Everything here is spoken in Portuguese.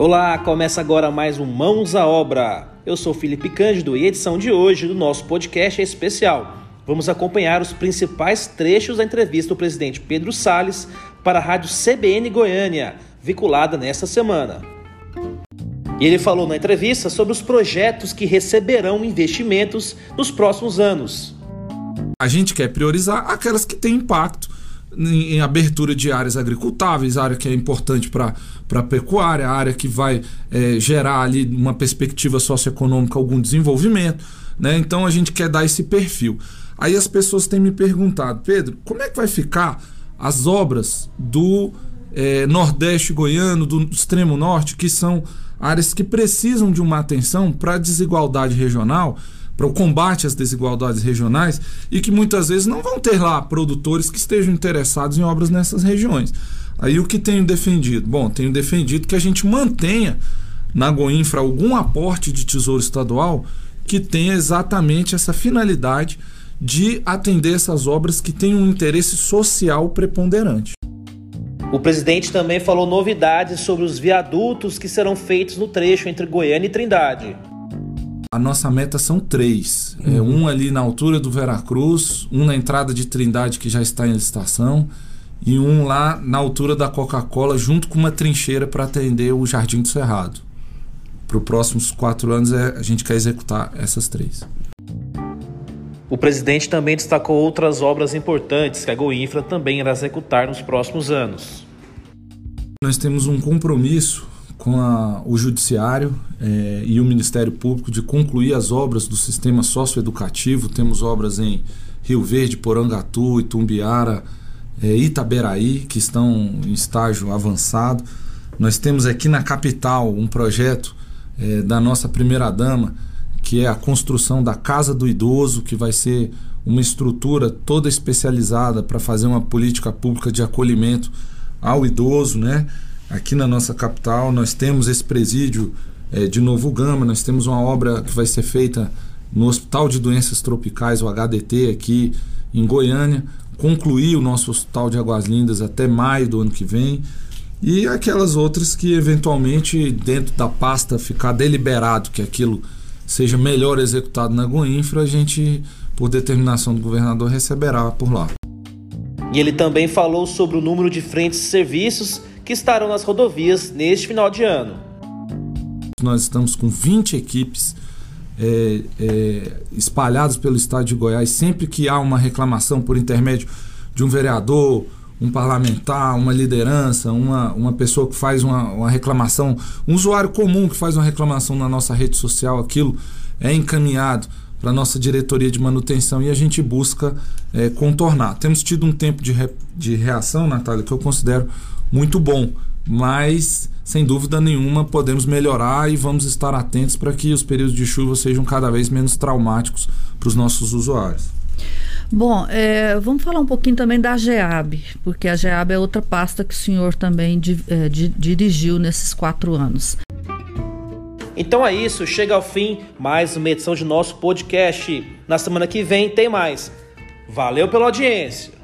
Olá, começa agora mais um Mãos à Obra. Eu sou Felipe Cândido e a edição de hoje do nosso podcast é especial. Vamos acompanhar os principais trechos da entrevista do presidente Pedro Salles para a rádio CBN Goiânia, vinculada nesta semana. E ele falou na entrevista sobre os projetos que receberão investimentos nos próximos anos. A gente quer priorizar aquelas que têm impacto em, em abertura de áreas agricultáveis, área que é importante para a pecuária, área que vai é, gerar ali uma perspectiva socioeconômica, algum desenvolvimento. Né? Então a gente quer dar esse perfil. Aí as pessoas têm me perguntado, Pedro, como é que vai ficar as obras do é, Nordeste goiano, do extremo norte, que são áreas que precisam de uma atenção para a desigualdade regional? Para o combate às desigualdades regionais e que muitas vezes não vão ter lá produtores que estejam interessados em obras nessas regiões. Aí o que tenho defendido? Bom, tenho defendido que a gente mantenha na Goinfra algum aporte de tesouro estadual que tenha exatamente essa finalidade de atender essas obras que têm um interesse social preponderante. O presidente também falou novidades sobre os viadutos que serão feitos no trecho entre Goiânia e Trindade. Nossa meta são três. É, uhum. É, um ali na altura do Veracruz, um na entrada de Trindade que já está em licitação e um lá na altura da Coca-Cola, junto com uma trincheira para atender o Jardim do Cerrado. Para os próximos quatro anos é, a gente quer executar essas três. O presidente também destacou outras obras importantes que a Goinfra também irá executar nos próximos anos. Nós temos um compromisso com a, o Judiciário é, e o Ministério Público de concluir as obras do sistema socioeducativo. Temos obras em Rio Verde, Porangatu, Itumbiara, é, Itaberaí, que estão em estágio avançado. Nós temos aqui na capital um projeto é, da nossa primeira-dama, que é a construção da Casa do Idoso, que vai ser uma estrutura toda especializada para fazer uma política pública de acolhimento ao idoso, né? Aqui na nossa capital nós temos esse presídio é, de Novo Gama, nós temos uma obra que vai ser feita no Hospital de Doenças Tropicais, o HDT, aqui em Goiânia, concluir o nosso Hospital de Águas Lindas até maio do ano que vem. E aquelas outras que eventualmente dentro da pasta ficar deliberado que aquilo seja melhor executado na Goinfra, a gente, por determinação do governador, receberá por lá. E ele também falou sobre o número de frentes de serviços que estarão nas rodovias neste final de ano. Nós estamos com 20 equipes é, é, espalhadas pelo estado de Goiás. Sempre que há uma reclamação por intermédio de um vereador, um parlamentar, uma liderança, uma, uma pessoa que faz uma, uma reclamação, um usuário comum que faz uma reclamação na nossa rede social, aquilo é encaminhado para a nossa diretoria de manutenção e a gente busca é, contornar. Temos tido um tempo de, re, de reação, Natália, que eu considero muito bom, mas sem dúvida nenhuma podemos melhorar e vamos estar atentos para que os períodos de chuva sejam cada vez menos traumáticos para os nossos usuários. Bom, é, vamos falar um pouquinho também da GEAB, porque a GEAB é outra pasta que o senhor também di, é, di, dirigiu nesses quatro anos. Então é isso, chega ao fim mais uma edição de nosso podcast. Na semana que vem tem mais. Valeu pela audiência!